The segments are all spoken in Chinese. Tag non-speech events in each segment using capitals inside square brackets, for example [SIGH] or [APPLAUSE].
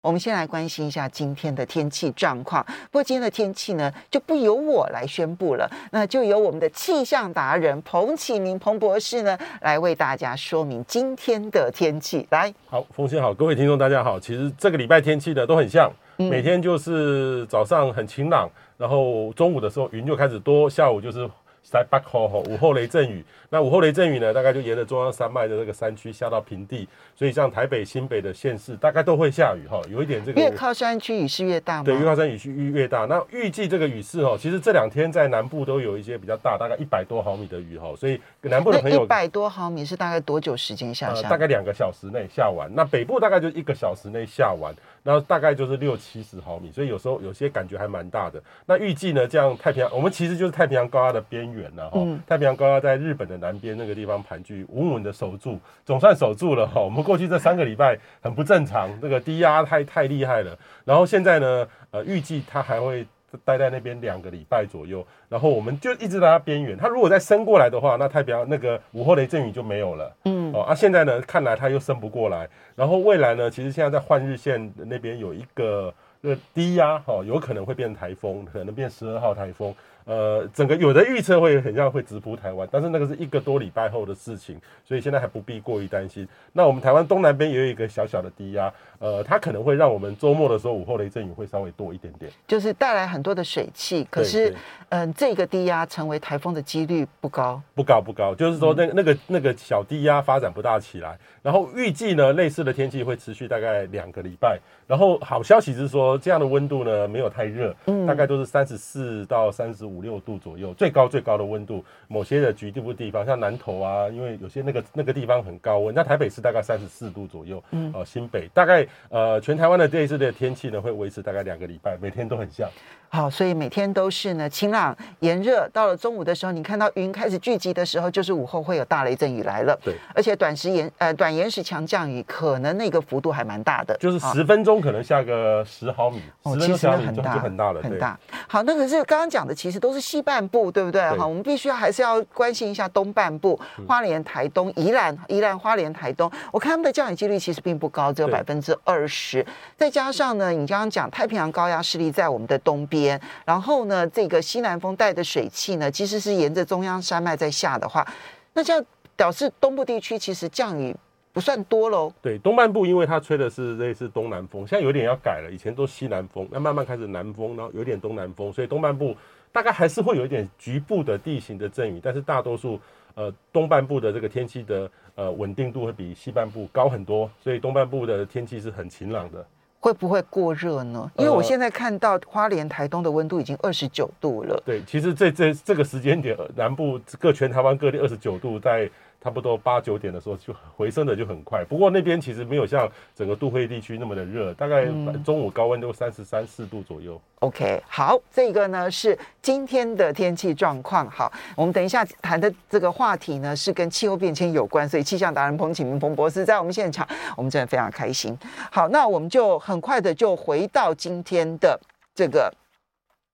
我们先来关心一下今天的天气状况。不过今天的天气呢，就不由我来宣布了，那就由我们的气象达人彭启明彭博士呢，来为大家说明今天的天气。来，好，凤馨好，各位听众大家好。其实这个礼拜天气呢都很像，每天就是早上很晴朗，然后中午的时候云就开始多，下午就是。在北后吼，午后雷阵雨。那午后雷阵雨呢，大概就沿着中央山脉的这个山区下到平地，所以像台北、新北的县市，大概都会下雨哈。有一点这个越靠山区雨势越大吗？对，越靠山雨势越越大。那预计这个雨势哈，其实这两天在南部都有一些比较大，大概一百多毫米的雨哈。所以南部的朋友，一百多毫米是大概多久时间下下？呃，大概两个小时内下完。那北部大概就一个小时内下完，然后大概就是六七十毫米，所以有时候有些感觉还蛮大的。那预计呢，这样太平洋，我们其实就是太平洋高压的边缘了哈。太平洋高压在日本的南边那个地方盘踞，稳稳的守住，总算守住了哈。我们过去这三个礼拜很不正常，这个低压太太厉害了。然后现在呢，呃，预计它还会待在那边两个礼拜左右。然后我们就一直在它边缘。它如果再升过来的话，那太平洋那个午后雷阵雨就没有了。嗯，哦，啊，现在呢，看来它又升不过来。然后未来呢，其实现在在换日线那边有一个那个低压，哈，有可能会变台风，可能变十二号台风。呃，整个有的预测会很像会直扑台湾，但是那个是一个多礼拜后的事情，所以现在还不必过于担心。那我们台湾东南边也有一个小小的低压，呃，它可能会让我们周末的时候午后雷阵雨会稍微多一点点，就是带来很多的水汽。可是，嗯、呃，这个低压成为台风的几率不高，不高不高，就是说那那个那个小低压发展不大起来。然后预计呢，类似的天气会持续大概两个礼拜。然后好消息是说，这样的温度呢没有太热，嗯，大概都是三十四到三十五六度左右，最高最高的温度。某些的局部地方，像南投啊，因为有些那个那个地方很高温，那台北市大概三十四度左右，嗯，呃，新北大概呃全台湾的这一次的天气呢会维持大概两个礼拜，每天都很像。好，所以每天都是呢晴朗炎热，到了中午的时候，你看到云开始聚集的时候，就是午后会有大雷阵雨来了。对，而且短时延呃短延时强降雨，可能那个幅度还蛮大的，就是十分钟。可能下个十毫米，哦，其实很大，就很大了，很大。好，那可是刚刚讲的，其实都是西半部，对不对？好，我们必须要还是要关心一下东半部，花莲、台东、宜兰、宜兰花莲、台东。我看他们的降雨几率其实并不高，只有百分之二十。再加上呢，你刚刚讲太平洋高压势力在我们的东边，然后呢，这个西南风带的水汽呢，其实是沿着中央山脉在下的话，那这样表示东部地区其实降雨。不算多喽。对，东半部因为它吹的是类似东南风，现在有点要改了。以前都西南风，那慢慢开始南风，然后有点东南风，所以东半部大概还是会有一点局部的地形的阵雨，但是大多数呃东半部的这个天气的呃稳定度会比西半部高很多，所以东半部的天气是很晴朗的。会不会过热呢？因为我现在看到花莲、台东的温度已经二十九度了。对，其实这这这个时间点，南部各全台湾各地二十九度在。差不多八九点的时候就回升的就很快，不过那边其实没有像整个都会地区那么的热，大概中午高温都三十三四度左右。OK，好，这个呢是今天的天气状况。好，我们等一下谈的这个话题呢是跟气候变迁有关，所以气象达人彭启明彭博士在我们现场，我们真的非常开心。好，那我们就很快的就回到今天的这个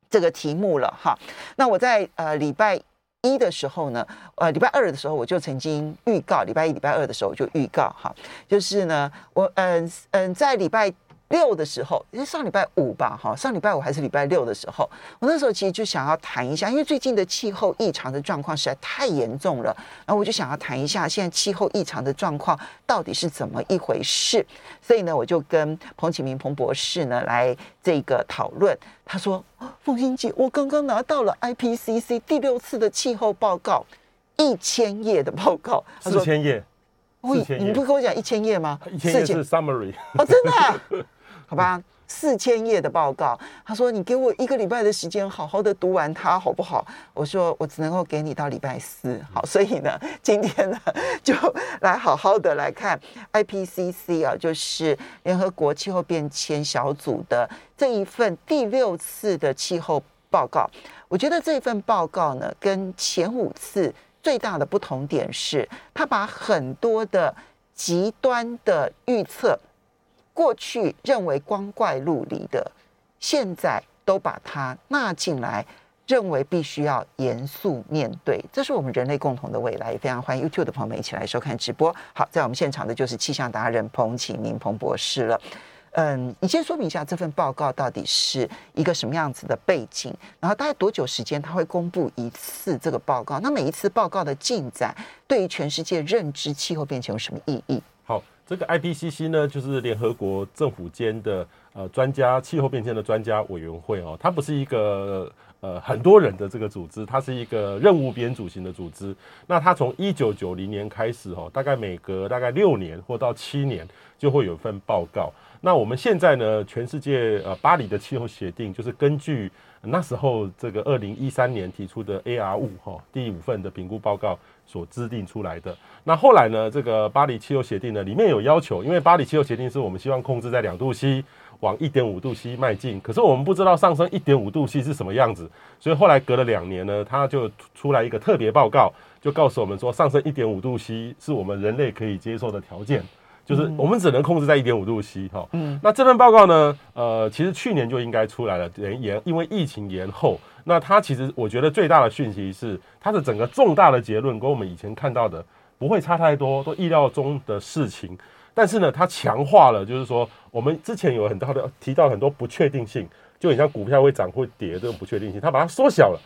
这个题目了哈。那我在呃礼拜。一的时候呢，呃，礼拜二的时候我就曾经预告，礼拜一、礼拜二的时候我就预告哈，就是呢，我嗯嗯，在礼拜。六的时候，因为上礼拜五吧，哈，上礼拜五还是礼拜六的时候，我那时候其实就想要谈一下，因为最近的气候异常的状况实在太严重了，然后我就想要谈一下现在气候异常的状况到底是怎么一回事，所以呢，我就跟彭启明彭博士呢来这个讨论。他说：“凤英姐，我刚刚拿到了 IPCC 第六次的气候报告，一千页的报告，四千页，哦，你不跟我讲一千页吗？一千页是 summary 哦，真的啊。[LAUGHS] ”好吧，四千页的报告，他说，你给我一个礼拜的时间，好好的读完它，好不好？我说我只能够给你到礼拜四，好，所以呢，[LAUGHS] 今天呢就来好好的来看 IPCC 啊，就是联合国气候变迁小组的这一份第六次的气候报告。我觉得这份报告呢，跟前五次最大的不同点是，他把很多的极端的预测。过去认为光怪陆离的，现在都把它纳进来，认为必须要严肃面对。这是我们人类共同的未来。也非常欢迎 YouTube 的朋友们一起来收看直播。好，在我们现场的就是气象达人彭启明彭博士了。嗯，你先说明一下这份报告到底是一个什么样子的背景，然后大概多久时间他会公布一次这个报告？那每一次报告的进展对于全世界认知气候变迁有什么意义？好，这个 IPCC 呢，就是联合国政府间的呃专家气候变迁的专家委员会哦，它不是一个呃很多人的这个组织，它是一个任务编组型的组织。那它从一九九零年开始哦，大概每隔大概六年或到七年就会有一份报告。那我们现在呢，全世界呃巴黎的气候协定就是根据那时候这个二零一三年提出的 AR 五哈第五份的评估报告所制定出来的。那后来呢，这个巴黎气候协定呢里面有要求，因为巴黎气候协定是我们希望控制在两度 C 往一点五度 C 迈进，可是我们不知道上升一点五度 C 是什么样子，所以后来隔了两年呢，它就出来一个特别报告，就告诉我们说上升一点五度 C 是我们人类可以接受的条件。就是我们只能控制在一点五度 C 哈，嗯，那这份报告呢，呃，其实去年就应该出来了，延因为疫情延后。那它其实我觉得最大的讯息是，它的整个重大的结论跟我们以前看到的不会差太多，都意料中的事情。但是呢，它强化了，就是说我们之前有很多的提到很多不确定性，就你像股票会涨会跌这种不确定性，它把它缩小了，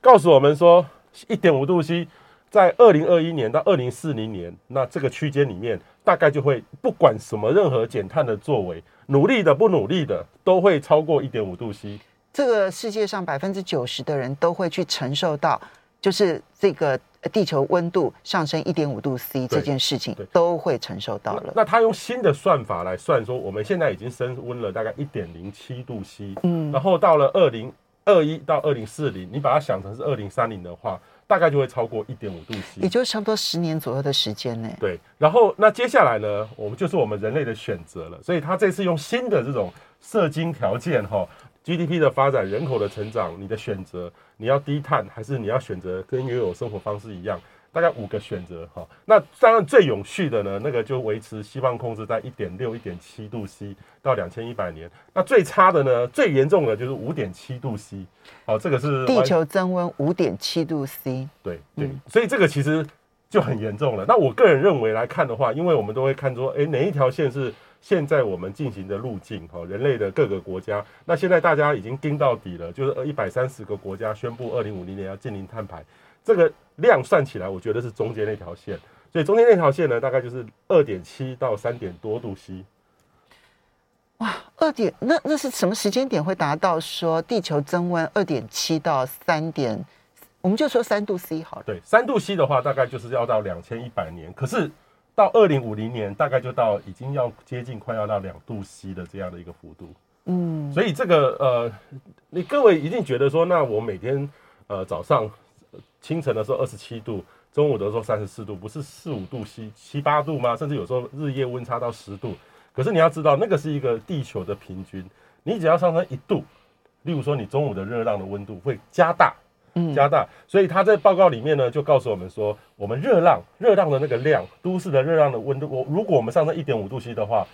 告诉我们说一点五度 C。在二零二一年到二零四零年，那这个区间里面，大概就会不管什么任何减碳的作为，努力的不努力的，都会超过一点五度 C。这个世界上百分之九十的人都会去承受到，就是这个地球温度上升一点五度 C 这件事情，都会承受到了。那，他用新的算法来算，说我们现在已经升温了大概一点零七度 C，嗯，然后到了二零二一到二零四零，你把它想成是二零三零的话。大概就会超过一点五度 C，也就是差不多十年左右的时间呢。对，然后那接下来呢，我们就是我们人类的选择了。所以他这次用新的这种射精条件哈，GDP 的发展、人口的成长，你的选择，你要低碳还是你要选择跟原有生活方式一样？大概五个选择哈，那当然最永续的呢，那个就维持希望控制在一点六、一点七度 C 到两千一百年。那最差的呢，最严重的就是五点七度 C。好，这个是地球增温五点七度 C。对对，所以这个其实就很严重了。那我个人认为来看的话，因为我们都会看说，哎，哪一条线是现在我们进行的路径？哈，人类的各个国家，那现在大家已经盯到底了，就是一百三十个国家宣布二零五零年要进零碳排。这个量算起来，我觉得是中间那条线，所以中间那条线呢，大概就是二点七到三点多度 C。哇，二点那那是什么时间点会达到说地球增温二点七到三点？我们就说三度 C 好了。对，三度 C 的话，大概就是要到两千一百年，可是到二零五零年，大概就到已经要接近快要到两度 C 的这样的一个幅度。嗯，所以这个呃，你各位一定觉得说，那我每天呃早上。清晨的时候二十七度，中午的时候三十四度，不是四五度 C 七八度吗？甚至有时候日夜温差到十度。可是你要知道，那个是一个地球的平均，你只要上升一度，例如说你中午的热浪的温度会加大，嗯，加大。所以他在报告里面呢，就告诉我们说，我们热浪热浪的那个量，都市的热浪的温度，我如果我们上升一点五度 C 的话，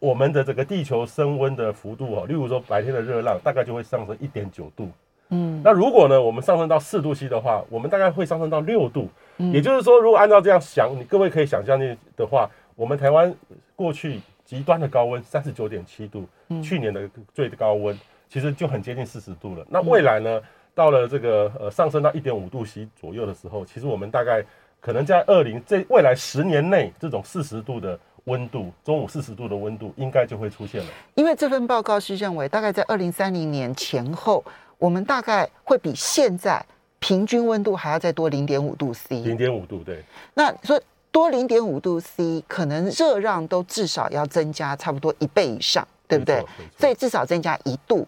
我们的这个地球升温的幅度哦，例如说白天的热浪大概就会上升一点九度。嗯，那如果呢，我们上升到四度 C 的话，我们大概会上升到六度。嗯，也就是说，如果按照这样想，你各位可以想象的的话，我们台湾过去极端的高温三十九点七度，嗯，去年的最高温其实就很接近四十度了。那未来呢，到了这个呃上升到一点五度 C 左右的时候，其实我们大概可能在二零这未来十年内，这种四十度的温度，中午四十度的温度应该就会出现了。因为这份报告是认为，大概在二零三零年前后。我们大概会比现在平均温度还要再多零点五度 C，零点五度对。那说多零点五度 C，可能热浪都至少要增加差不多一倍以上，对不对？所以至少增加一度，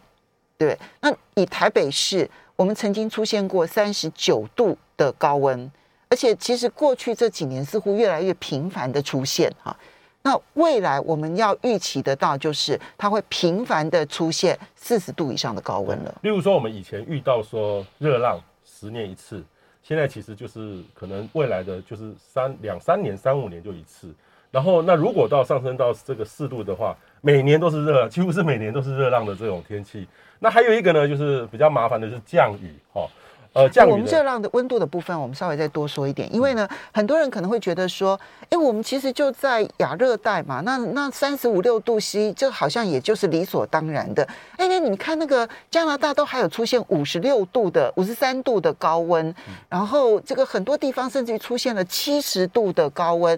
对。那以台北市，我们曾经出现过三十九度的高温，而且其实过去这几年似乎越来越频繁的出现哈。那未来我们要预期得到，就是它会频繁的出现四十度以上的高温了。例如说，我们以前遇到说热浪十年一次，现在其实就是可能未来的就是三两三年、三五年就一次。然后，那如果到上升到这个四度的话，每年都是热，几乎是每年都是热浪的这种天气。那还有一个呢，就是比较麻烦的是降雨哦。呃，降雨我们热浪的温度的部分，我们稍微再多说一点，因为呢，很多人可能会觉得说，哎，我们其实就在亚热带嘛，那那三十五六度 C，这好像也就是理所当然的。哎，那你看那个加拿大都还有出现五十六度的、五十三度的高温，然后这个很多地方甚至于出现了七十度的高温。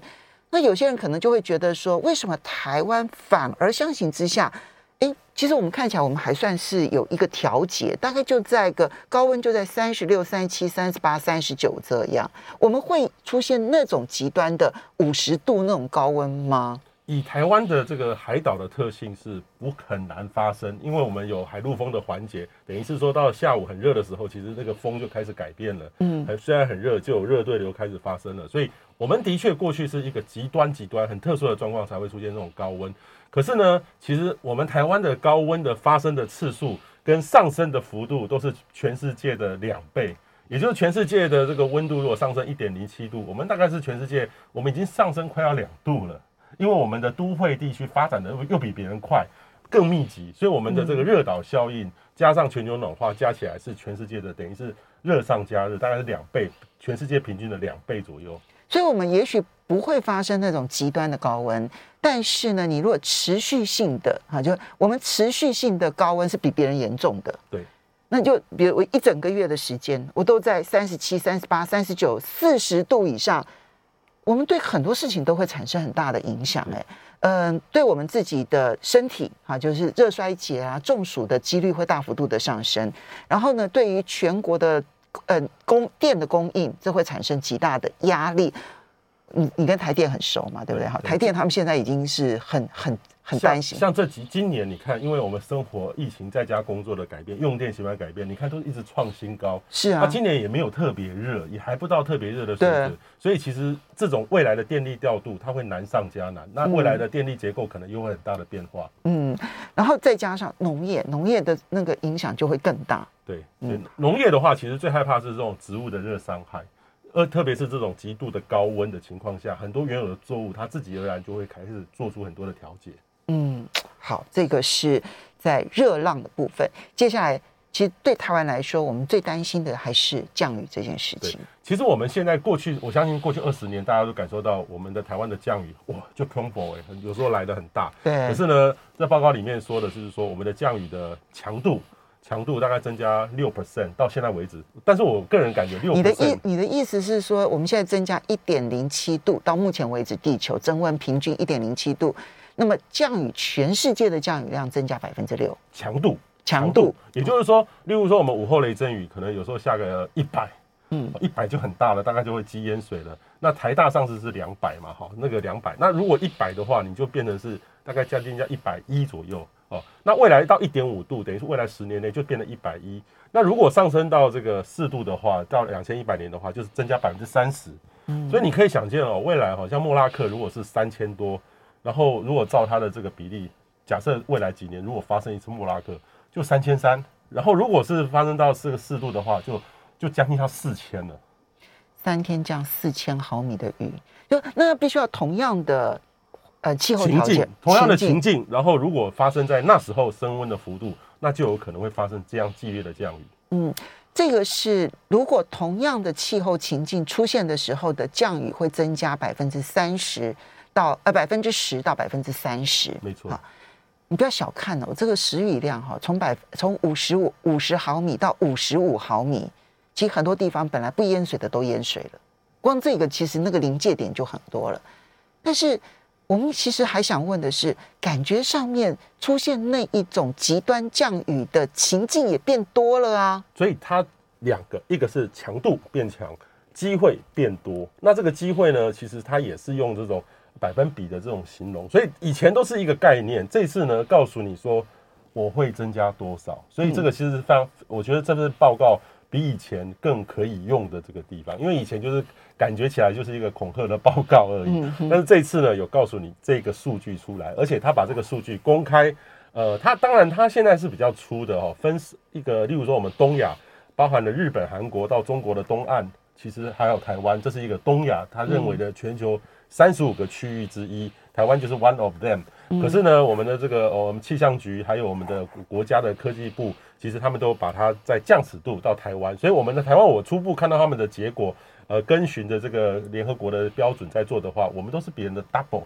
那有些人可能就会觉得说，为什么台湾反而相形之下？哎，其实我们看起来，我们还算是有一个调节，大概就在个高温就在三十六、三十七、三十八、三十九这样。我们会出现那种极端的五十度那种高温吗？以台湾的这个海岛的特性是不很难发生，因为我们有海陆风的环节，等于是说到下午很热的时候，其实那个风就开始改变了。嗯，虽然很热，就有热对流开始发生了。所以我们的确过去是一个极端极端很特殊的状况才会出现这种高温。可是呢，其实我们台湾的高温的发生的次数跟上升的幅度都是全世界的两倍，也就是全世界的这个温度如果上升一点零七度，我们大概是全世界我们已经上升快要两度了，因为我们的都会地区发展的又比别人快，更密集，所以我们的这个热岛效应加上全球暖化加起来是全世界的等于是热上加热，大概是两倍，全世界平均的两倍左右。所以，我们也许不会发生那种极端的高温，但是呢，你如果持续性的哈，就我们持续性的高温是比别人严重的。对，那就比如我一整个月的时间，我都在三十七、三十八、三十九、四十度以上，我们对很多事情都会产生很大的影响。哎，嗯，对我们自己的身体哈，就是热衰竭啊、中暑的几率会大幅度的上升。然后呢，对于全国的。呃，供电的供应，这会产生极大的压力。你你跟台电很熟嘛，对不对？哈，台电他们现在已经是很很很担心。像，像这几今年，你看，因为我们生活疫情在家工作的改变，用电习惯改变，你看都一直创新高。是啊，那今年也没有特别热，也还不到特别热的水准。所以其实这种未来的电力调度，它会难上加难。那未来的电力结构可能又会很大的变化。嗯，然后再加上农业，农业的那个影响就会更大。对，嗯，农业的话，其实最害怕是这种植物的热伤害，呃特别是这种极度的高温的情况下，很多原有的作物它自己而然就会开始做出很多的调节。嗯，好，这个是在热浪的部分。接下来，其实对台湾来说，我们最担心的还是降雨这件事情。其实我们现在过去，我相信过去二十年，大家都感受到我们的台湾的降雨，哇，就恐怖哎，有时候来的很大。对。可是呢，在报告里面说的就是说，我们的降雨的强度。强度大概增加六 percent 到现在为止，但是我个人感觉六。你的意你的意思是说，我们现在增加一点零七度，到目前为止地球增温平均一点零七度，那么降雨全世界的降雨量增加百分之六，强度强度，也就是说，例如说我们午后雷阵雨可能有时候下个一百，嗯，一百就很大了，大概就会积淹水了。那台大上次是两百嘛，哈，那个两百，那如果一百的话，你就变成是大概将近在一百一左右。哦，那未来到一点五度，等于是未来十年内就变成一百一。那如果上升到这个四度的话，到两千一百年的话，就是增加百分之三十。嗯，所以你可以想见哦，未来好像莫拉克如果是三千多，然后如果照它的这个比例，假设未来几年如果发生一次莫拉克，就三千三。然后如果是发生到这个四度的话，就就将近到四千了。三天降四千毫米的雨，就那必须要同样的。呃，气候条件同样的情境，然后如果发生在那时候升温的幅度，那就有可能会发生这样剧烈的降雨。嗯，这个是如果同样的气候情境出现的时候的降雨会增加百分之三十到呃百分之十到百分之三十。没错，你不要小看哦，这个时雨量哈，从百从五十五五十毫米到五十五毫米，其实很多地方本来不淹水的都淹水了。光这个其实那个临界点就很多了，但是。我们其实还想问的是，感觉上面出现那一种极端降雨的情境也变多了啊。所以它两个，一个是强度变强，机会变多。那这个机会呢，其实它也是用这种百分比的这种形容。所以以前都是一个概念，这次呢告诉你说我会增加多少。所以这个其实是非常，我觉得这份报告。比以前更可以用的这个地方，因为以前就是感觉起来就是一个恐吓的报告而已。但是这次呢，有告诉你这个数据出来，而且他把这个数据公开。呃，他当然他现在是比较粗的哦，分一个，例如说我们东亚，包含了日本、韩国到中国的东岸，其实还有台湾，这是一个东亚他认为的全球三十五个区域之一，台湾就是 one of them。可是呢，我们的这个、哦、我们气象局还有我们的国家的科技部，其实他们都把它在降尺度到台湾，所以我们的台湾，我初步看到他们的结果，呃，跟循着这个联合国的标准在做的话，我们都是别人的 double。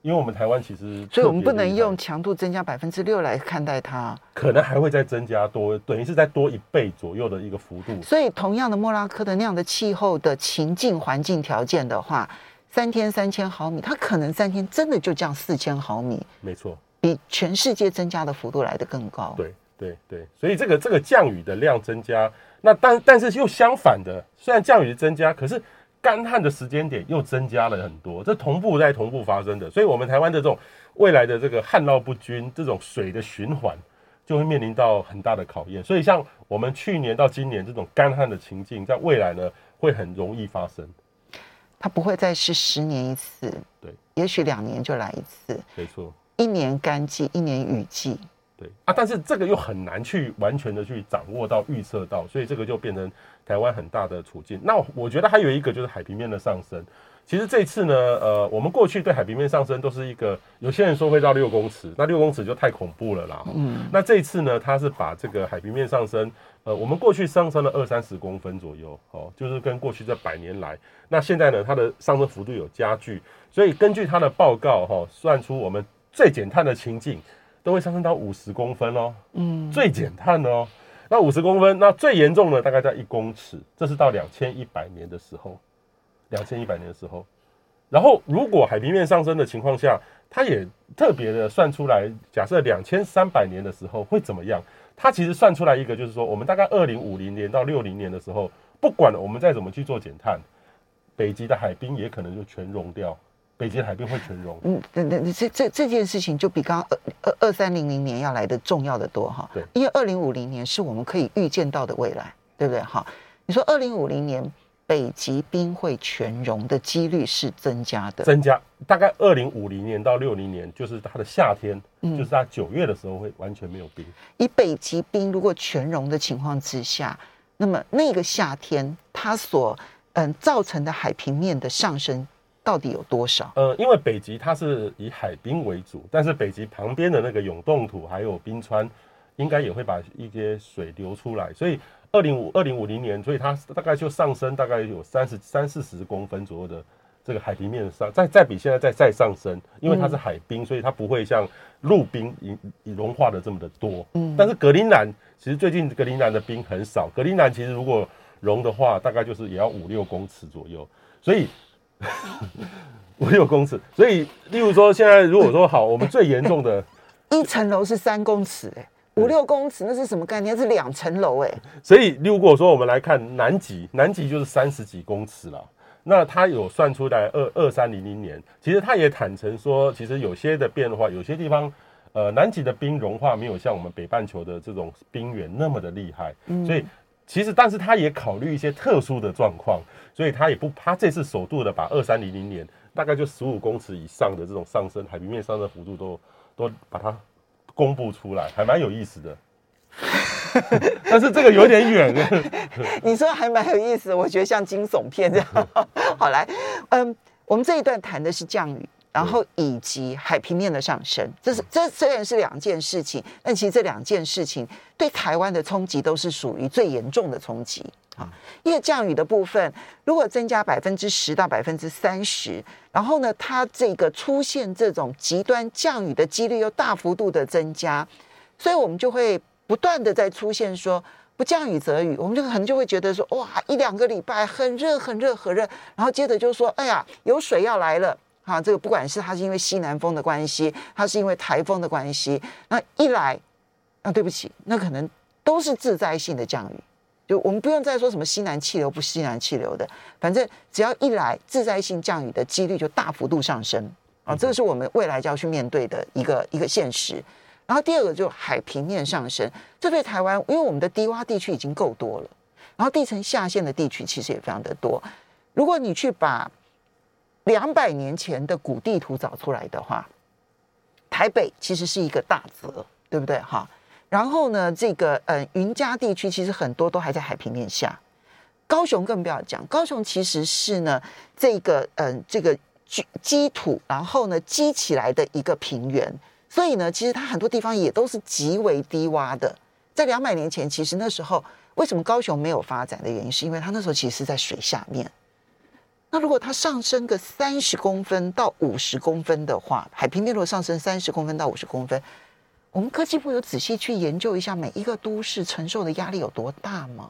因为我们台湾其实，所以我们不能用强度增加百分之六来看待它，可能还会再增加多，等于是再多一倍左右的一个幅度。所以同样的莫拉克的那样的气候的情境环境条件的话，三天三千毫米，它可能三天真的就降四千毫米，没错，比全世界增加的幅度来得更高。对对对，所以这个这个降雨的量增加，那但但是又相反的，虽然降雨增加，可是。干旱的时间点又增加了很多，这同步在同步发生的，所以，我们台湾的这种未来的这个旱涝不均，这种水的循环就会面临到很大的考验。所以，像我们去年到今年这种干旱的情境，在未来呢会很容易发生。它不会再是十年一次，对，也许两年就来一次，没错，一年干季，一年雨季。对啊，但是这个又很难去完全的去掌握到、预测到，所以这个就变成台湾很大的处境。那我觉得还有一个就是海平面的上升。其实这次呢，呃，我们过去对海平面上升都是一个，有些人说会到六公尺，那六公尺就太恐怖了啦。嗯。那这一次呢，它是把这个海平面上升，呃，我们过去上升了二三十公分左右，哦，就是跟过去这百年来，那现在呢，它的上升幅度有加剧，所以根据它的报告，哈，算出我们最减碳的情境。都会上升到五十公分哦，嗯，最减碳哦，那五十公分，那最严重的大概在一公尺，这是到两千一百年的时候，两千一百年的时候，然后如果海平面上升的情况下，它也特别的算出来，假设两千三百年的时候会怎么样？它其实算出来一个，就是说我们大概二零五零年到六零年的时候，不管我们再怎么去做减碳，北极的海冰也可能就全融掉。北极海冰会全融。嗯，那那这这这件事情就比刚刚二二二三零零年要来的重要的多哈。对，因为二零五零年是我们可以预见到的未来，对不对？哈，你说二零五零年北极冰会全融的几率是增加的，增加大概二零五零年到六零年，就是它的夏天，嗯，就是它九月的时候会完全没有冰。以北极冰如果全融的情况之下，那么那个夏天它所嗯造成的海平面的上升。到底有多少？呃，因为北极它是以海冰为主，但是北极旁边的那个永冻土还有冰川，应该也会把一些水流出来。所以二零五二零五零年，所以它大概就上升大概有三十三四十公分左右的这个海平面上，再再比现在再再上升，因为它是海冰，所以它不会像陆冰融化的这么的多。嗯，但是格陵兰其实最近格陵兰的冰很少，格陵兰其实如果融的话，大概就是也要五六公尺左右，所以。[LAUGHS] 五六公尺，所以例如说，现在如果说好，我们最严重的，[LAUGHS] 一层楼是三公尺，哎，五六公尺那是什么概念？是两层楼，哎。所以如果说我们来看南极，南极就是三十几公尺了。那他有算出来二二三零零年，其实他也坦诚说，其实有些的变化，有些地方，呃，南极的冰融化没有像我们北半球的这种冰原那么的厉害，所以。其实，但是他也考虑一些特殊的状况，所以他也不，他这次首度的把二三零零年大概就十五公尺以上的这种上升海平面上升幅度都都把它公布出来，还蛮有意思的。[LAUGHS] 但是这个有点远。[LAUGHS] 你说还蛮有意思，我觉得像惊悚片这样。[LAUGHS] 好来，嗯，我们这一段谈的是降雨。然后以及海平面的上升，这是这虽然是两件事情，但其实这两件事情对台湾的冲击都是属于最严重的冲击啊。因为降雨的部分，如果增加百分之十到百分之三十，然后呢，它这个出现这种极端降雨的几率又大幅度的增加，所以我们就会不断的在出现说不降雨则雨，我们就可能就会觉得说哇，一两个礼拜很热很热很热，然后接着就说哎呀，有水要来了。哈，这个不管是它是因为西南风的关系，它是因为台风的关系，那一来，那对不起，那可能都是致灾性的降雨，就我们不用再说什么西南气流不西南气流的，反正只要一来，自灾性降雨的几率就大幅度上升啊，这个是我们未来就要去面对的一个一个现实。然后第二个就海平面上升，这对台湾，因为我们的低洼地区已经够多了，然后地层下陷的地区其实也非常的多，如果你去把两百年前的古地图找出来的话，台北其实是一个大泽，对不对？哈，然后呢，这个呃云嘉地区其实很多都还在海平面下，高雄更不要讲，高雄其实是呢这个嗯、呃、这个积土，然后呢积起来的一个平原，所以呢，其实它很多地方也都是极为低洼的。在两百年前，其实那时候为什么高雄没有发展的原因，是因为它那时候其实是在水下面。那如果它上升个三十公分到五十公分的话，海平面如果上升三十公分到五十公分，我们科技部有仔细去研究一下每一个都市承受的压力有多大吗？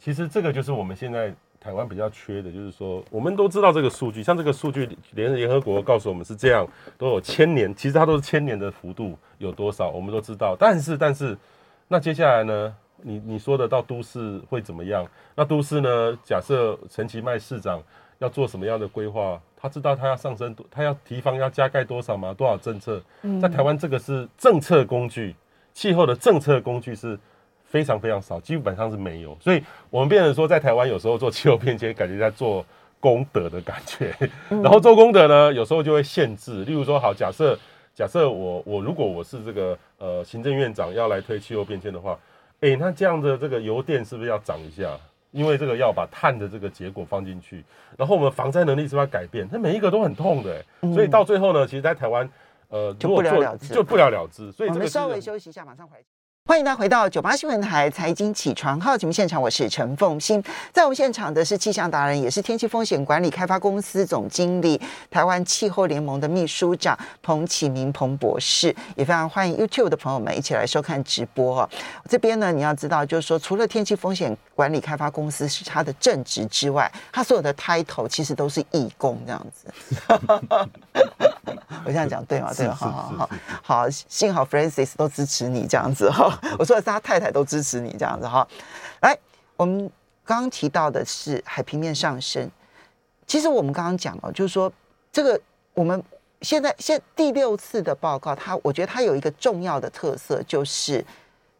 其实这个就是我们现在台湾比较缺的，就是说我们都知道这个数据，像这个数据连联合国告诉我们是这样，都有千年，其实它都是千年的幅度有多少，我们都知道，但是但是。那接下来呢？你你说的到都市会怎么样？那都市呢？假设陈其迈市长要做什么样的规划？他知道他要上升多，他要提防要加盖多少吗？多少政策？嗯在台湾这个是政策工具，气候的政策工具是非常非常少，基本上是没有。所以我们变成说，在台湾有时候做气候变迁，感觉在做功德的感觉。然后做功德呢，有时候就会限制。例如说，好，假设。假设我我如果我是这个呃行政院长要来推气候变迁的话，哎、欸，那这样的这个油电是不是要涨一下？因为这个要把碳的这个结果放进去，然后我们防灾能力是不是要改变？它每一个都很痛的、欸，所以到最后呢，其实在台湾呃就不了了之，就不了了之。所以这个我们稍微休息一下，马上回来。欢迎大家回到九八新闻台财经起床号节目现场，我是陈凤欣。在我们现场的是气象达人，也是天气风险管理开发公司总经理、台湾气候联盟的秘书长彭启明彭博士。也非常欢迎 YouTube 的朋友们一起来收看直播哦。这边呢，你要知道，就是说，除了天气风险管理开发公司是他的正职之外，他所有的 title 其实都是义工这样子。[LAUGHS] [LAUGHS] 我这样讲对吗？对吗？好好好，好，幸好 Francis 都支持你这样子哈。[LAUGHS] 我说的是他太太都支持你这样子哈。来，我们刚刚提到的是海平面上升。其实我们刚刚讲了，就是说这个我们现在现在第六次的报告，它我觉得它有一个重要的特色，就是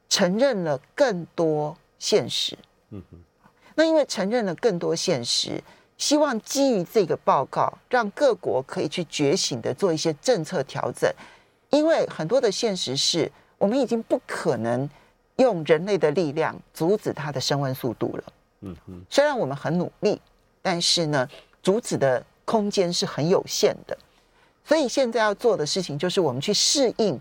承认了更多现实。嗯哼。那因为承认了更多现实。希望基于这个报告，让各国可以去觉醒的做一些政策调整，因为很多的现实是我们已经不可能用人类的力量阻止它的升温速度了。嗯嗯，虽然我们很努力，但是呢，阻止的空间是很有限的。所以现在要做的事情就是我们去适应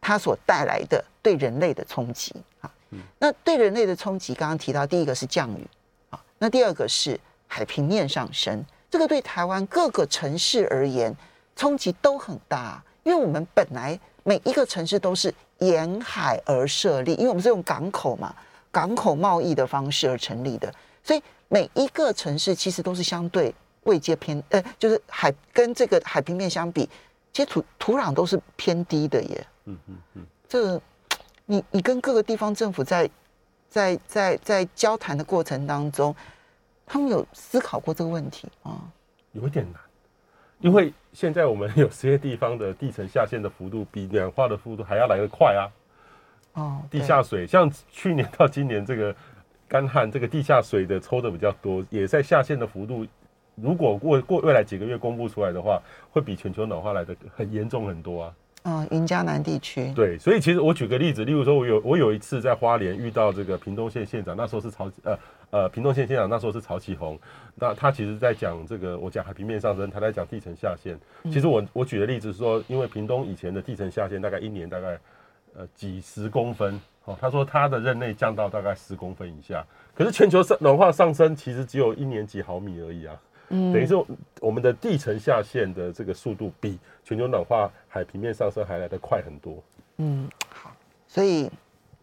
它所带来的对人类的冲击啊。那对人类的冲击，刚刚提到第一个是降雨啊，那第二个是。海平面上升，这个对台湾各个城市而言冲击都很大，因为我们本来每一个城市都是沿海而设立，因为我们是用港口嘛，港口贸易的方式而成立的，所以每一个城市其实都是相对位阶偏，呃，就是海跟这个海平面相比，其实土土壤都是偏低的耶。嗯嗯嗯，这个你你跟各个地方政府在在在在交谈的过程当中。他们有思考过这个问题啊？有一点难，因为现在我们有些地方的地层下陷的幅度比暖化的幅度还要来得快啊。哦，地下水像去年到今年这个干旱，这个地下水的抽的比较多，也在下陷的幅度，如果过过未来几个月公布出来的话，会比全球暖化来的很严重很多啊。嗯，云嘉南地区。对，所以其实我举个例子，例如说，我有我有一次在花莲遇到这个屏东县县长，那时候是曹呃呃屏东县县长，那时候是曹启宏，那他其实在讲这个，我讲海平面上升，他在讲地层下陷。其实我我举的例子是说，因为屏东以前的地层下陷大概一年大概呃几十公分，哦，他说他的任内降到大概十公分以下，可是全球上暖化上升其实只有一年几毫米而已啊。嗯，等于说我们的地层下陷的这个速度比全球暖化海平面上升还来得快很多。嗯，好，所以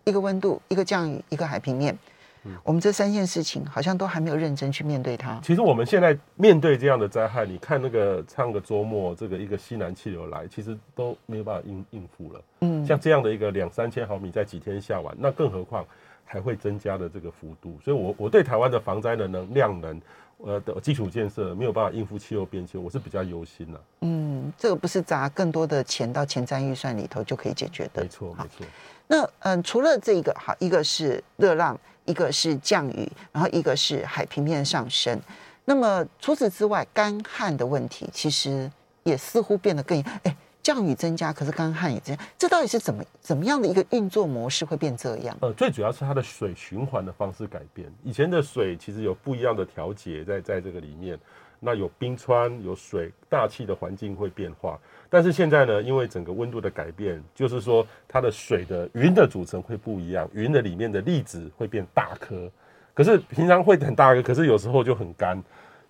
一个温度，一个降雨，一个海平面，嗯，我们这三件事情好像都还没有认真去面对它。其实我们现在面对这样的灾害，你看那个上个周末这个一个西南气流来，其实都没有办法应应付了。嗯，像这样的一个两三千毫米在几天下完，那更何况还会增加的这个幅度。所以我我对台湾的防灾的能量能。呃的基础建设没有办法应付气候变迁，我是比较忧心的。嗯，这个不是砸更多的钱到前瞻预算里头就可以解决的。没错，没错。那嗯，除了这个好，一个是热浪，一个是降雨，然后一个是海平面上升。那么除此之外，干旱的问题其实也似乎变得更哎。降雨增加，可是干旱也增加，这到底是怎么怎么样的一个运作模式会变这样？呃，最主要是它的水循环的方式改变。以前的水其实有不一样的调节在在这个里面，那有冰川、有水，大气的环境会变化。但是现在呢，因为整个温度的改变，就是说它的水的云的组成会不一样，云的里面的粒子会变大颗。可是平常会很大颗，可是有时候就很干。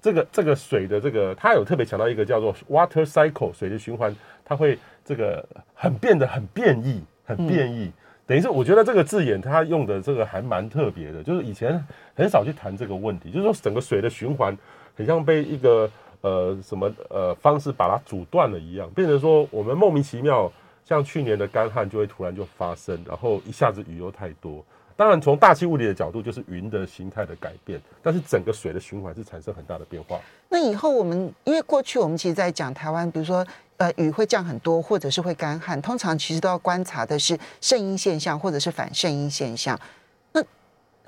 这个这个水的这个，它有特别强调一个叫做 water cycle 水的循环，它会这个很变得很变异，很变异。嗯等于是，我觉得这个字眼它用的这个还蛮特别的，就是以前很少去谈这个问题，就是说整个水的循环很像被一个呃什么呃方式把它阻断了一样，变成说我们莫名其妙，像去年的干旱就会突然就发生，然后一下子雨又太多。当然，从大气物理的角度，就是云的形态的改变，但是整个水的循环是产生很大的变化。那以后我们，因为过去我们其实在讲台湾，比如说呃雨会降很多，或者是会干旱，通常其实都要观察的是圣婴现象或者是反圣婴现象。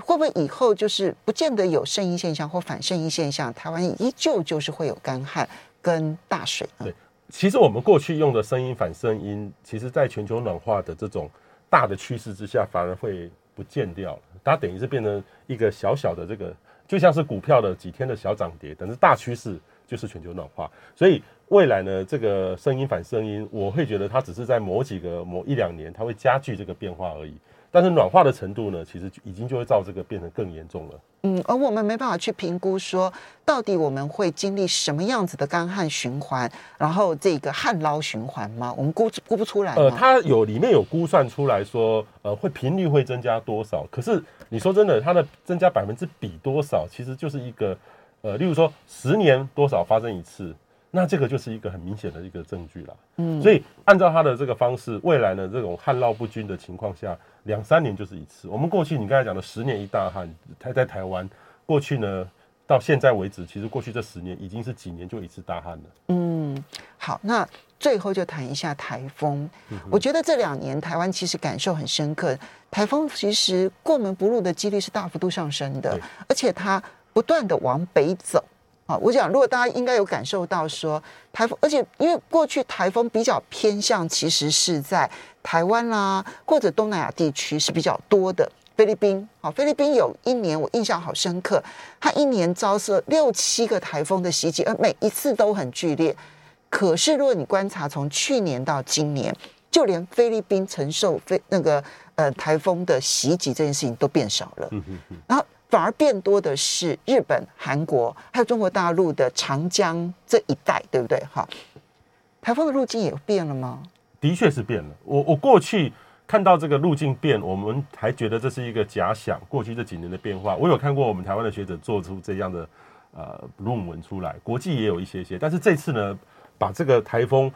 会不会以后就是不见得有圣婴现象或反圣婴现象，台湾依旧就是会有干旱跟大水？对，其实我们过去用的声音反声音，其实在全球暖化的这种大的趋势之下，反而会。不见掉了，它等于是变成一个小小的这个，就像是股票的几天的小涨跌，但是大趋势就是全球暖化。所以未来呢，这个声音反声音，我会觉得它只是在某几个某一两年，它会加剧这个变化而已。但是暖化的程度呢，其实已经就会造这个变得更严重了。嗯，而我们没办法去评估说，到底我们会经历什么样子的干旱循环，然后这个旱涝循环吗？我们估估不出来。呃，它有里面有估算出来说，呃，会频率会增加多少？可是你说真的，它的增加百分之比多少，其实就是一个，呃，例如说十年多少发生一次。那这个就是一个很明显的一个证据了，嗯，所以按照他的这个方式，未来呢，这种旱涝不均的情况下，两三年就是一次。我们过去你刚才讲的十年一大旱，台在台湾过去呢，到现在为止，其实过去这十年已经是几年就一次大旱了。嗯，好，那最后就谈一下台风。我觉得这两年台湾其实感受很深刻，台风其实过门不入的几率是大幅度上升的，而且它不断的往北走。啊，我讲，如果大家应该有感受到说台风，而且因为过去台风比较偏向，其实是在台湾啦或者东南亚地区是比较多的。菲律宾，啊，菲律宾有一年我印象好深刻，它一年遭受六七个台风的袭击，而每一次都很剧烈。可是如果你观察从去年到今年，就连菲律宾承受非那个呃台风的袭击这件事情都变少了。然后。反而变多的是日本、韩国，还有中国大陆的长江这一带，对不对？哈，台风的路径也变了吗？的确是变了。我我过去看到这个路径变，我们还觉得这是一个假想。过去这几年的变化，我有看过我们台湾的学者做出这样的呃论文出来，国际也有一些些。但是这次呢，把这个台风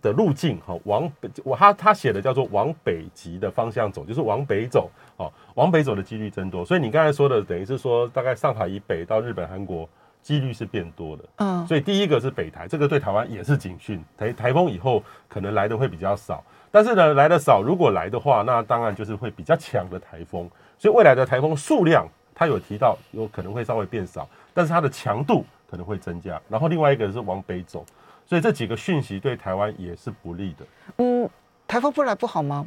的路径哈往北，我他他写的叫做往北极的方向走，就是往北走。哦，往北走的几率增多，所以你刚才说的，等于是说大概上海以北到日本、韩国，几率是变多的。嗯，所以第一个是北台，这个对台湾也是警讯。台台风以后可能来的会比较少，但是呢，来的少，如果来的话，那当然就是会比较强的台风。所以未来的台风数量，它有提到有可能会稍微变少，但是它的强度可能会增加。然后另外一个是往北走，所以这几个讯息对台湾也是不利的。嗯，台风不来不好吗？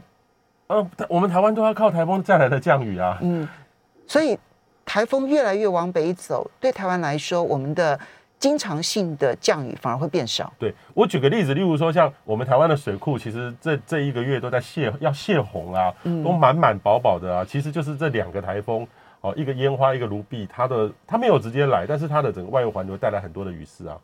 呃，我们台湾都要靠台风带来的降雨啊。嗯，所以台风越来越往北走，对台湾来说，我们的经常性的降雨反而会变少。对，我举个例子，例如说像我们台湾的水库，其实这这一个月都在泄要泄洪啊，都满满饱饱的啊。其实就是这两个台风哦，一个烟花，一个卢碧，它的它没有直接来，但是它的整个外围环流带来很多的雨势啊。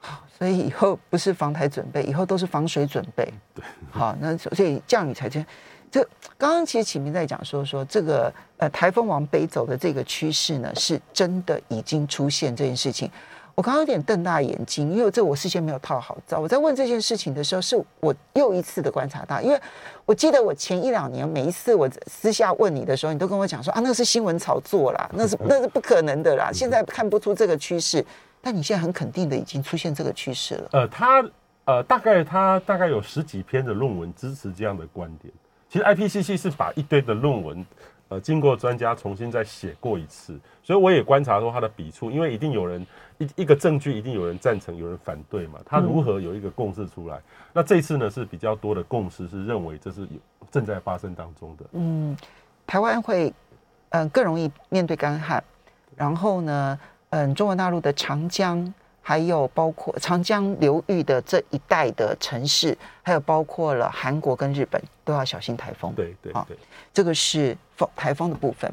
好，所以以后不是防台准备，以后都是防水准备。对，好，那所以降雨才这。这刚刚其实启明在讲说说这个呃台风往北走的这个趋势呢，是真的已经出现这件事情。我刚刚有点瞪大眼睛，因为这我事先没有套好招。我在问这件事情的时候，是我又一次的观察到，因为我记得我前一两年每一次我私下问你的时候，你都跟我讲说啊，那是新闻炒作啦，那是那是不可能的啦，现在看不出这个趋势。但你现在很肯定的已经出现这个趋势了。呃，他呃，大概他大概有十几篇的论文支持这样的观点。其实 IPCC 是把一堆的论文，呃，经过专家重新再写过一次。所以我也观察说他的笔触，因为一定有人一一个证据一定有人赞成，有人反对嘛。他如何有一个共识出来？嗯、那这次呢是比较多的共识，是认为这是有正在发生当中的。嗯，台湾会嗯、呃、更容易面对干旱，然后呢？嗯，中国大陆的长江还有包括长江流域的这一带的城市，还有包括了韩国跟日本，都要小心台风。对对对，啊，这个是风台风的部分。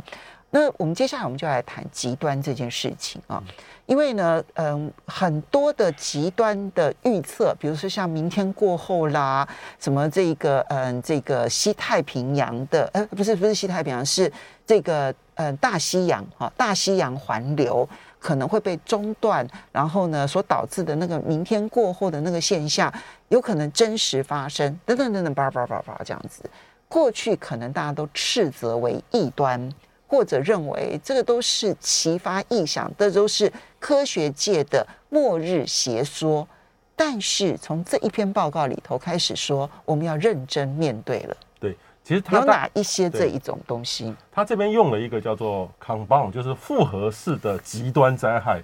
那我们接下来我们就来谈极端这件事情啊，因为呢，嗯，很多的极端的预测，比如说像明天过后啦，什么这个嗯，这个西太平洋的，呃，不是不是西太平洋，是这个嗯大西洋哈，大西洋环流可能会被中断，然后呢，所导致的那个明天过后的那个现象，有可能真实发生，等等等等，叭叭叭叭这样子。过去可能大家都斥责为异端。或者认为这个都是奇发异想，这都是科学界的末日邪说。但是从这一篇报告里头开始说，我们要认真面对了。对，其实它有哪一些这一种东西？他这边用了一个叫做 compound，就是复合式的极端灾害。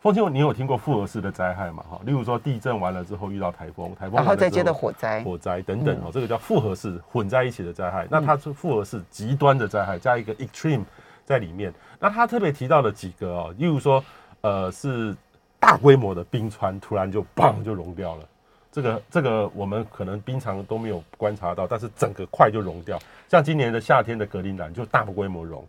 风清，你有听过复合式的灾害吗？哈，例如说地震完了之后遇到台风，台风然后再接着火灾、火灾等等哦，这个叫复合式混在一起的灾害。那它是复合式极端的灾害，加一个 extreme 在里面。那他特别提到了几个哦，例如说，呃，是大规模的冰川突然就砰就融掉了，这个这个我们可能平常都没有观察到，但是整个块就融掉。像今年的夏天的格陵兰就大规模融。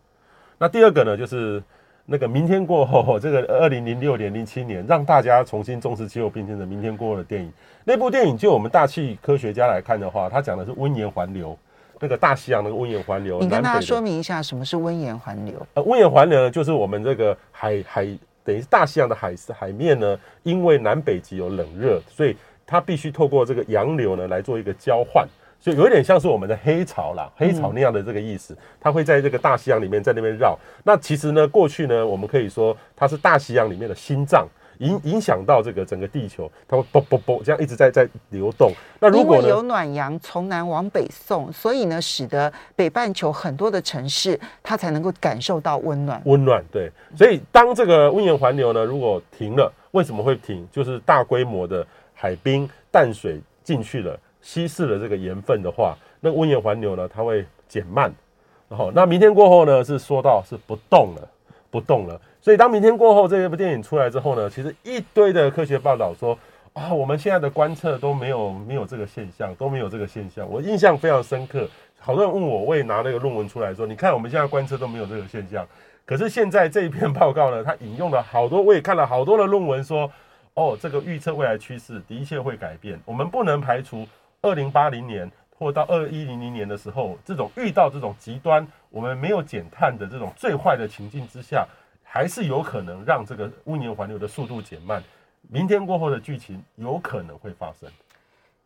那第二个呢，就是。那个明天过后，这个二零零六年、零七年，让大家重新重视气候变迁的《明天过后》的电影，那部电影就我们大气科学家来看的话，它讲的是温盐环流，那个大西洋那个温盐环流。你跟大家说明一下什么是温盐环流？呃，温盐环流呢，就是我们这个海海等于是大西洋的海海面呢，因为南北极有冷热，所以它必须透过这个洋流呢来做一个交换。就有一点像是我们的黑潮啦，黑潮那样的这个意思，它会在这个大西洋里面在那边绕。那其实呢，过去呢，我们可以说它是大西洋里面的心脏，影影响到这个整个地球，它会啵啵啵这样一直在在流动。那如果呢，有暖阳从南往北送，所以呢，使得北半球很多的城市它才能够感受到温暖。温暖，对。所以当这个温盐环流呢，如果停了，为什么会停？就是大规模的海冰淡水进去了。稀释了这个盐分的话，那温盐环流呢，它会减慢。然后，那明天过后呢，是说到是不动了，不动了。所以当明天过后这一部电影出来之后呢，其实一堆的科学报道说啊，我们现在的观测都没有没有这个现象，都没有这个现象。我印象非常深刻，好多人问我，我也拿那个论文出来说，你看我们现在观测都没有这个现象。可是现在这一篇报告呢，它引用了好多，我也看了好多的论文说，哦，这个预测未来趋势的确会改变，我们不能排除。二零八零年或到二一零零年的时候，这种遇到这种极端，我们没有减碳的这种最坏的情境之下，还是有可能让这个温盐环流的速度减慢。明天过后的剧情有可能会发生。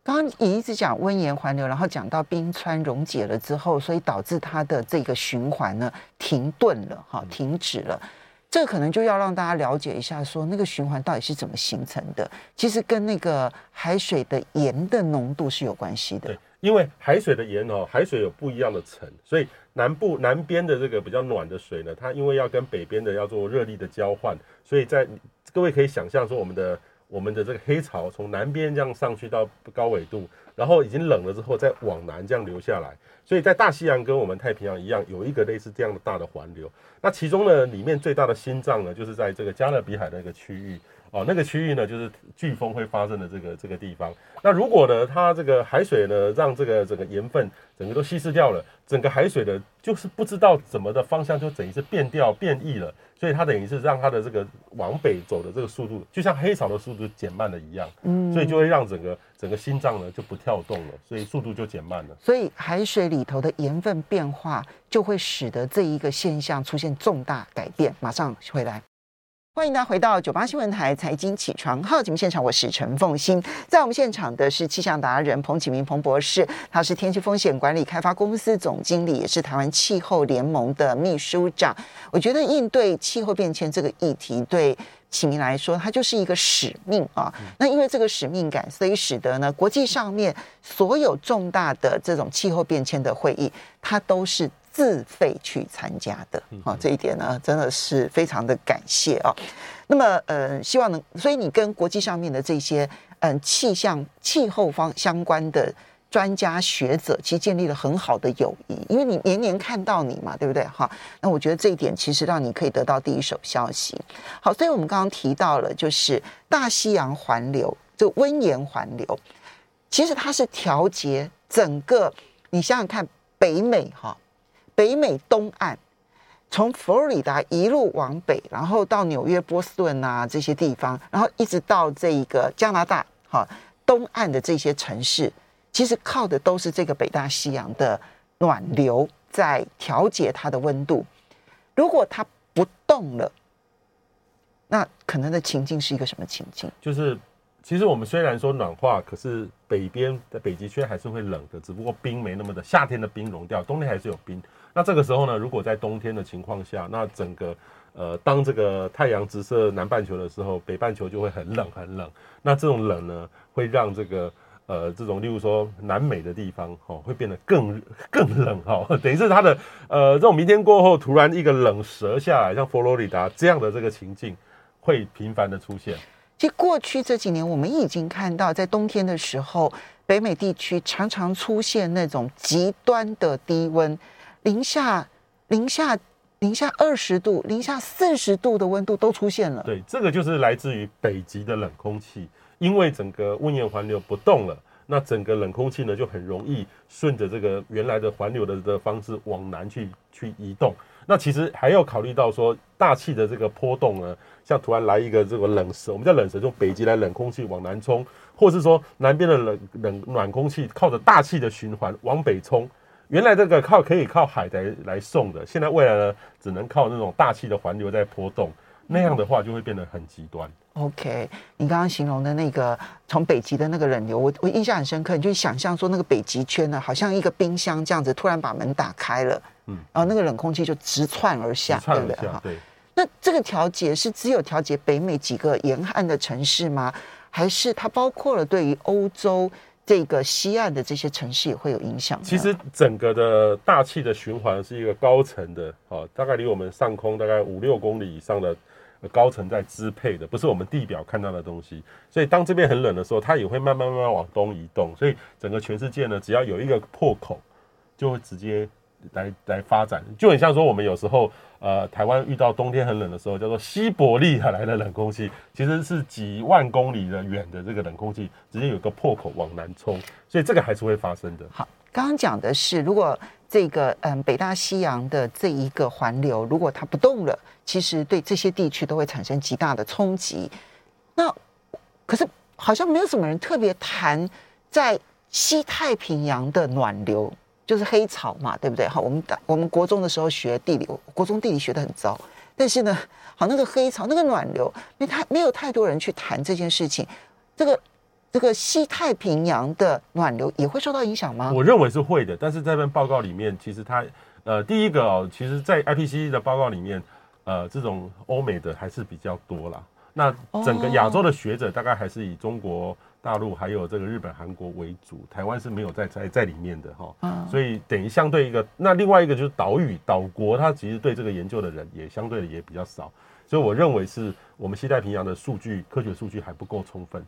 刚刚你一直讲温盐环流，然后讲到冰川溶解了之后，所以导致它的这个循环呢停顿了，哈，停止了。这可能就要让大家了解一下，说那个循环到底是怎么形成的。其实跟那个海水的盐的浓度是有关系的。对，因为海水的盐哦，海水有不一样的层，所以南部南边的这个比较暖的水呢，它因为要跟北边的要做热力的交换，所以在各位可以想象说，我们的我们的这个黑潮从南边这样上去到高纬度，然后已经冷了之后再往南这样流下来。所以在大西洋跟我们太平洋一样，有一个类似这样的大的环流。那其中呢，里面最大的心脏呢，就是在这个加勒比海的一个区域哦，那个区域呢，就是飓风会发生的这个这个地方。那如果呢，它这个海水呢，让这个整个盐分整个都稀释掉了，整个海水的，就是不知道怎么的方向，就等于是变调变异了。所以它等于是让它的这个往北走的这个速度，就像黑潮的速度减慢了一样。嗯，所以就会让整个整个心脏呢就不跳动了，所以速度就减慢了。所以海水里头的盐分变化，就会使得这一个现象出现重大改变。马上回来。欢迎大家回到九八新闻台财经起床号节目现场，我是陈凤欣。在我们现场的是气象达人彭启明彭博士，他是天气风险管理开发公司总经理，也是台湾气候联盟的秘书长。我觉得应对气候变迁这个议题，对启明来说，它就是一个使命啊。那因为这个使命感，所以使得呢，国际上面所有重大的这种气候变迁的会议，它都是。自费去参加的啊，这一点呢，真的是非常的感谢啊。那么，呃，希望能，所以你跟国际上面的这些，嗯，气象、气候方相关的专家学者其实建立了很好的友谊，因为你年年看到你嘛，对不对？哈，那我觉得这一点其实让你可以得到第一手消息。好，所以我们刚刚提到了，就是大西洋环流，就温盐环流，其实它是调节整个，你想想看，北美哈，北美东岸，从佛罗里达一路往北，然后到纽约、波士顿啊这些地方，然后一直到这一个加拿大哈东岸的这些城市。其实靠的都是这个北大西洋的暖流在调节它的温度。如果它不动了，那可能的情境是一个什么情境？就是其实我们虽然说暖化，可是北边的北极圈还是会冷的，只不过冰没那么的，夏天的冰融掉，冬天还是有冰。那这个时候呢，如果在冬天的情况下，那整个呃，当这个太阳直射南半球的时候，北半球就会很冷很冷。那这种冷呢，会让这个。呃，这种例如说南美的地方，哦，会变得更更冷，哈，[LAUGHS] 等于是它的呃，这种明天过后突然一个冷折下来，像佛罗里达这样的这个情境，会频繁的出现。其实过去这几年，我们已经看到，在冬天的时候，北美地区常常出现那种极端的低温，零下零下零下二十度、零下四十度的温度都出现了。对，这个就是来自于北极的冷空气。因为整个温盐环流不动了，那整个冷空气呢就很容易顺着这个原来的环流的的方式往南去去移动。那其实还要考虑到说大气的这个波动呢，像突然来一个这个冷蛇，我们叫冷蛇，从北极来冷空气往南冲，或是说南边的冷冷暖空气靠着大气的循环往北冲。原来这个靠可以靠海来来送的，现在未来呢只能靠那种大气的环流在波动。那样的话就会变得很极端。OK，你刚刚形容的那个从北极的那个冷流，我我印象很深刻。你就想象说那个北极圈呢，好像一个冰箱这样子，突然把门打开了，嗯，然后那个冷空气就直窜而下，对不对？哈，对。那这个调节是只有调节北美几个沿岸的城市吗？还是它包括了对于欧洲这个西岸的这些城市也会有影响？其实整个的大气的循环是一个高层的，哦，大概离我们上空大概五六公里以上的。高层在支配的，不是我们地表看到的东西，所以当这边很冷的时候，它也会慢慢慢慢往东移动。所以整个全世界呢，只要有一个破口，就会直接来来发展，就很像说我们有时候呃，台湾遇到冬天很冷的时候，叫做西伯利亚来的冷空气，其实是几万公里的远的这个冷空气，直接有个破口往南冲，所以这个还是会发生的。好，刚刚讲的是如果。这个嗯，北大西洋的这一个环流，如果它不动了，其实对这些地区都会产生极大的冲击。那可是好像没有什么人特别谈在西太平洋的暖流，就是黑潮嘛，对不对？好，我们我们国中的时候学地理，国中地理学的很糟，但是呢，好那个黑潮那个暖流，没太没有太多人去谈这件事情，这个。这个西太平洋的暖流也会受到影响吗？我认为是会的，但是在这份报告里面，其实它呃，第一个哦，其实，在 IPCC 的报告里面，呃，这种欧美的还是比较多啦。那整个亚洲的学者大概还是以中国大陆还有这个日本、韩国为主，台湾是没有在在在里面的哈。嗯。所以等于相对一个，那另外一个就是岛屿岛国，它其实对这个研究的人也相对的也比较少，所以我认为是我们西太平洋的数据科学数据还不够充分。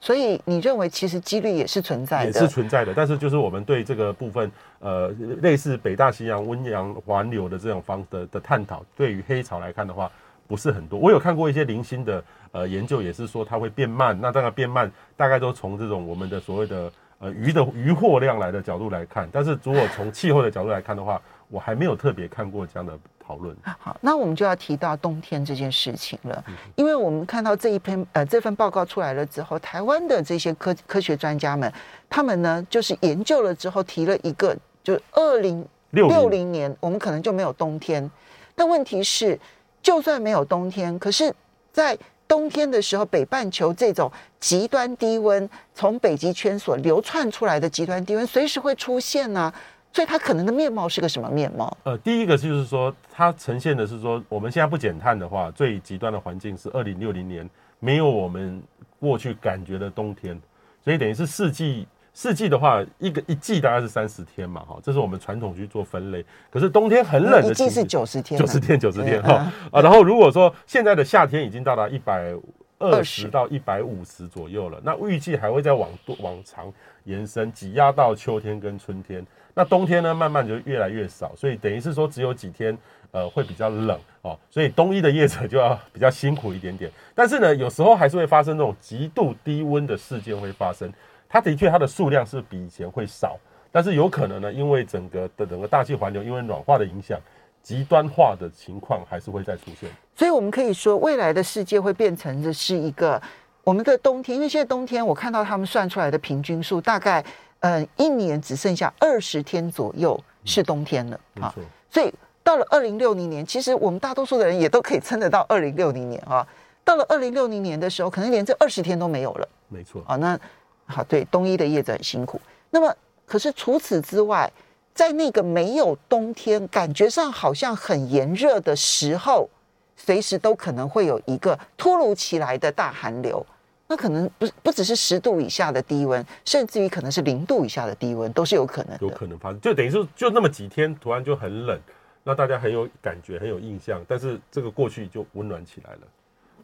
所以你认为其实几率也是存在的，也是存在的，但是就是我们对这个部分，呃，类似北大西洋温洋环流的这种方的的探讨，对于黑潮来看的话，不是很多。我有看过一些零星的呃研究，也是说它会变慢。那这个变慢，大概都从这种我们的所谓的呃鱼的渔获量来的角度来看。但是如果从气候的角度来看的话，我还没有特别看过这样的。讨论好，那我们就要提到冬天这件事情了，因为我们看到这一篇呃这份报告出来了之后，台湾的这些科科学专家们，他们呢就是研究了之后提了一个，就二零六零年我们可能就没有冬天。但问题是，就算没有冬天，可是，在冬天的时候，北半球这种极端低温从北极圈所流窜出来的极端低温，随时会出现呢、所以它可能的面貌是个什么面貌？呃，第一个就是说，它呈现的是说，我们现在不减碳的话，最极端的环境是二零六零年，没有我们过去感觉的冬天，所以等于是四季，四季的话，一个一季大概是三十天嘛，哈，这是我们传统去做分类。可是冬天很冷的，一季是九十天，九十天，九十天哈啊。然后如果说现在的夏天已经到达一百。二十到一百五十左右了。那预计还会再往多往长延伸，挤压到秋天跟春天。那冬天呢，慢慢就越来越少，所以等于是说只有几天，呃，会比较冷哦。所以冬衣的业者就要比较辛苦一点点。但是呢，有时候还是会发生这种极度低温的事件会发生。它的确，它的数量是比以前会少，但是有可能呢，因为整个的整个大气环流因为暖化的影响，极端化的情况还是会再出现。所以我们可以说，未来的世界会变成的是一个我们的冬天，因为现在冬天我看到他们算出来的平均数，大概嗯一年只剩下二十天左右是冬天了啊。所以到了二零六零年，其实我们大多数的人也都可以撑得到二零六零年啊。到了二零六零年的时候，可能连这二十天都没有了。没错啊，那。好，对，冬衣的叶子很辛苦。那么，可是除此之外，在那个没有冬天，感觉上好像很炎热的时候，随时都可能会有一个突如其来的大寒流。那可能不不只是十度以下的低温，甚至于可能是零度以下的低温，都是有可能的。有可能发生，就等于是就那么几天，突然就很冷，那大家很有感觉，很有印象。但是这个过去就温暖起来了。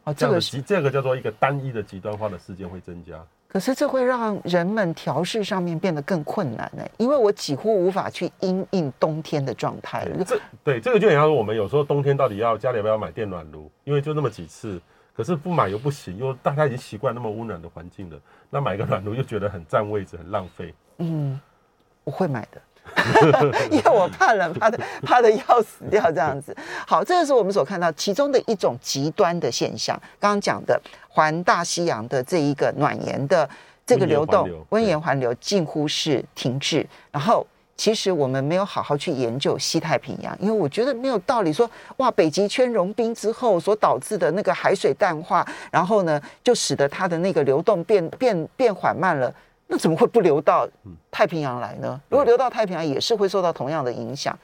哦，这个是这个叫做一个单一的极端化的事件会增加。可是这会让人们调试上面变得更困难呢，因为我几乎无法去因应冬天的状态了。这对这个就很像说，我们有时候冬天到底要家里要不要买电暖炉？因为就那么几次，可是不买又不行，因为大家已经习惯那么温暖的环境了，那买个暖炉又觉得很占位置，很浪费。嗯，我会买的。[LAUGHS] 因为我怕冷，怕的 [LAUGHS] 怕的要死掉这样子。好，这个是我们所看到其中的一种极端的现象。刚刚讲的环大西洋的这一个暖盐的这个流动，温盐环流近乎是停滞。然后，其实我们没有好好去研究西太平洋，因为我觉得没有道理说哇，北极圈融冰之后所导致的那个海水淡化，然后呢，就使得它的那个流动变变变缓慢了。那怎么会不流到太平洋来呢？如果流到太平洋，也是会受到同样的影响。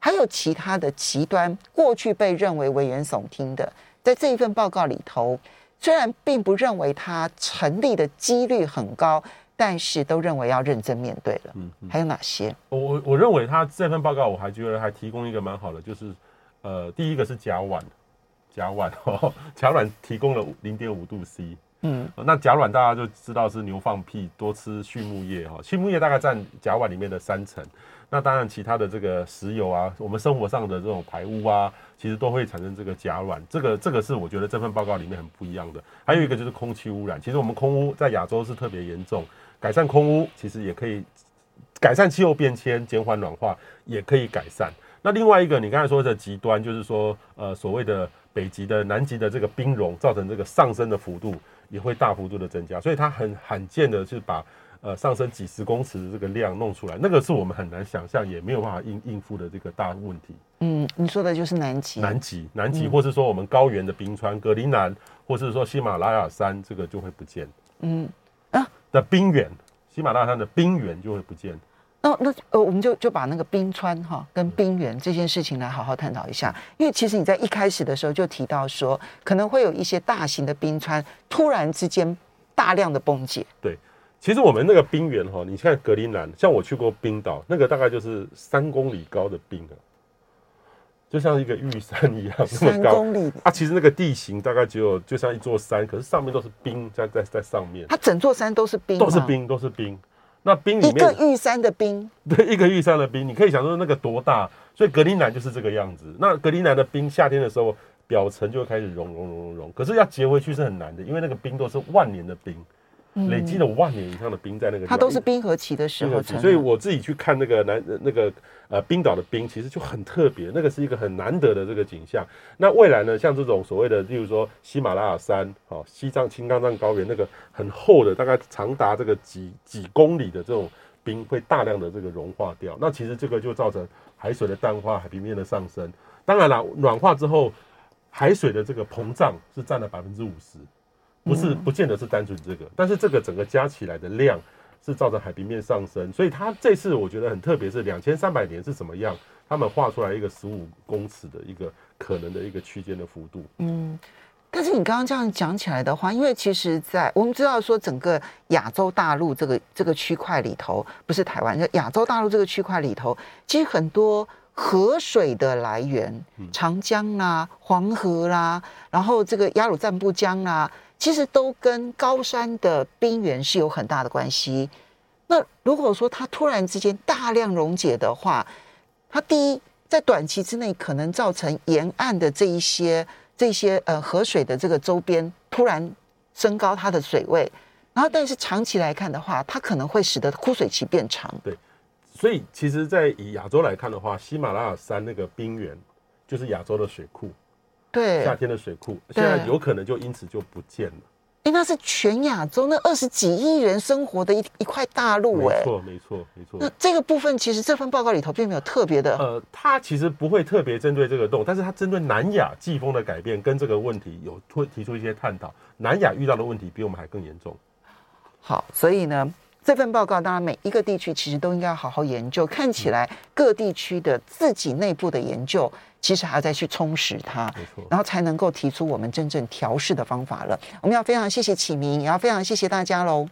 还有其他的极端，过去被认为危言耸听的，在这一份报告里头，虽然并不认为它成立的几率很高，但是都认为要认真面对了。嗯，还有哪些？我我我认为他这份报告，我还觉得还提供一个蛮好的，就是呃，第一个是甲烷，甲烷哦，[LAUGHS] 甲烷提供了零点五度 C。嗯，那甲烷大家就知道是牛放屁，多吃畜牧业哈，畜牧业大概占甲烷里面的三成。那当然，其他的这个石油啊，我们生活上的这种排污啊，其实都会产生这个甲烷。这个这个是我觉得这份报告里面很不一样的。还有一个就是空气污染，其实我们空污在亚洲是特别严重，改善空污其实也可以改善气候变迁，减缓暖化也可以改善。那另外一个你刚才说的极端，就是说呃所谓的北极的南极的这个冰融造成这个上升的幅度。也会大幅度的增加，所以它很罕见的是把呃上升几十公尺的这个量弄出来，那个是我们很难想象，也没有办法应应付的这个大问题。嗯，你说的就是南极，南极，南极，或是说我们高原的冰川，格陵兰，或是说喜马拉雅山，这个就会不见。嗯啊的冰原，喜马拉雅山的冰原就会不见。那那呃，我们就就把那个冰川哈跟冰原这件事情来好好探讨一下，因为其实你在一开始的时候就提到说，可能会有一些大型的冰川突然之间大量的崩解。对，其实我们那个冰原哈，你看格陵兰，像我去过冰岛，那个大概就是三公里高的冰啊，就像一个玉山一样那么高。三公里啊，其实那个地形大概只有就像一座山，可是上面都是冰在在在上面。它整座山都是冰，都是冰，都是冰。那冰里面一个玉山的冰，[LAUGHS] 对，一个玉山的冰，你可以想说那个多大，所以格陵兰就是这个样子。那格陵兰的冰，夏天的时候表层就会开始融融融融融，可是要结回去是很难的，因为那个冰都是万年的冰。累积了万年以上的冰在那个地方，它都是冰河期的时候，所以我自己去看那个南那个呃冰岛的冰，其实就很特别，那个是一个很难得的这个景象。那未来呢，像这种所谓的，例如说喜马拉雅山、好西藏青藏高原那个很厚的，大概长达这个几几公里的这种冰，会大量的这个融化掉。那其实这个就造成海水的淡化、海平面的上升。当然了，暖化之后，海水的这个膨胀是占了百分之五十。不是，不见得是单纯这个，但是这个整个加起来的量是造成海平面上升，所以它这次我觉得很特别，是两千三百年是怎么样？他们画出来一个十五公尺的一个可能的一个区间的幅度。嗯，但是你刚刚这样讲起来的话，因为其实，在我们知道说整个亚洲大陆这个这个区块里头，不是台湾，就亚洲大陆这个区块里头，其实很多。河水的来源，长江啦、黄河啦，然后这个雅鲁藏布江啦，其实都跟高山的冰原是有很大的关系。那如果说它突然之间大量溶解的话，它第一在短期之内可能造成沿岸的这一些这些呃河水的这个周边突然升高它的水位，然后但是长期来看的话，它可能会使得枯水期变长。对，所以其实，在以亚洲来看的话，喜马拉雅山那个冰原就是亚洲的水库。对，夏天的水库现在有可能就因此就不见了。哎，那是全亚洲那二十几亿人生活的一一块大陆，哎，没错，没错，没错。那这个部分其实这份报告里头并没有特别的，呃，它其实不会特别针对这个洞，但是它针对南亚季风的改变跟这个问题有推提出一些探讨。南亚遇到的问题比我们还更严重。好，所以呢，这份报告当然每一个地区其实都应该要好好研究。看起来各地区的自己内部的研究。其实还要再去充实它，然后才能够提出我们真正调试的方法了。我们要非常谢谢启明，也要非常谢谢大家喽。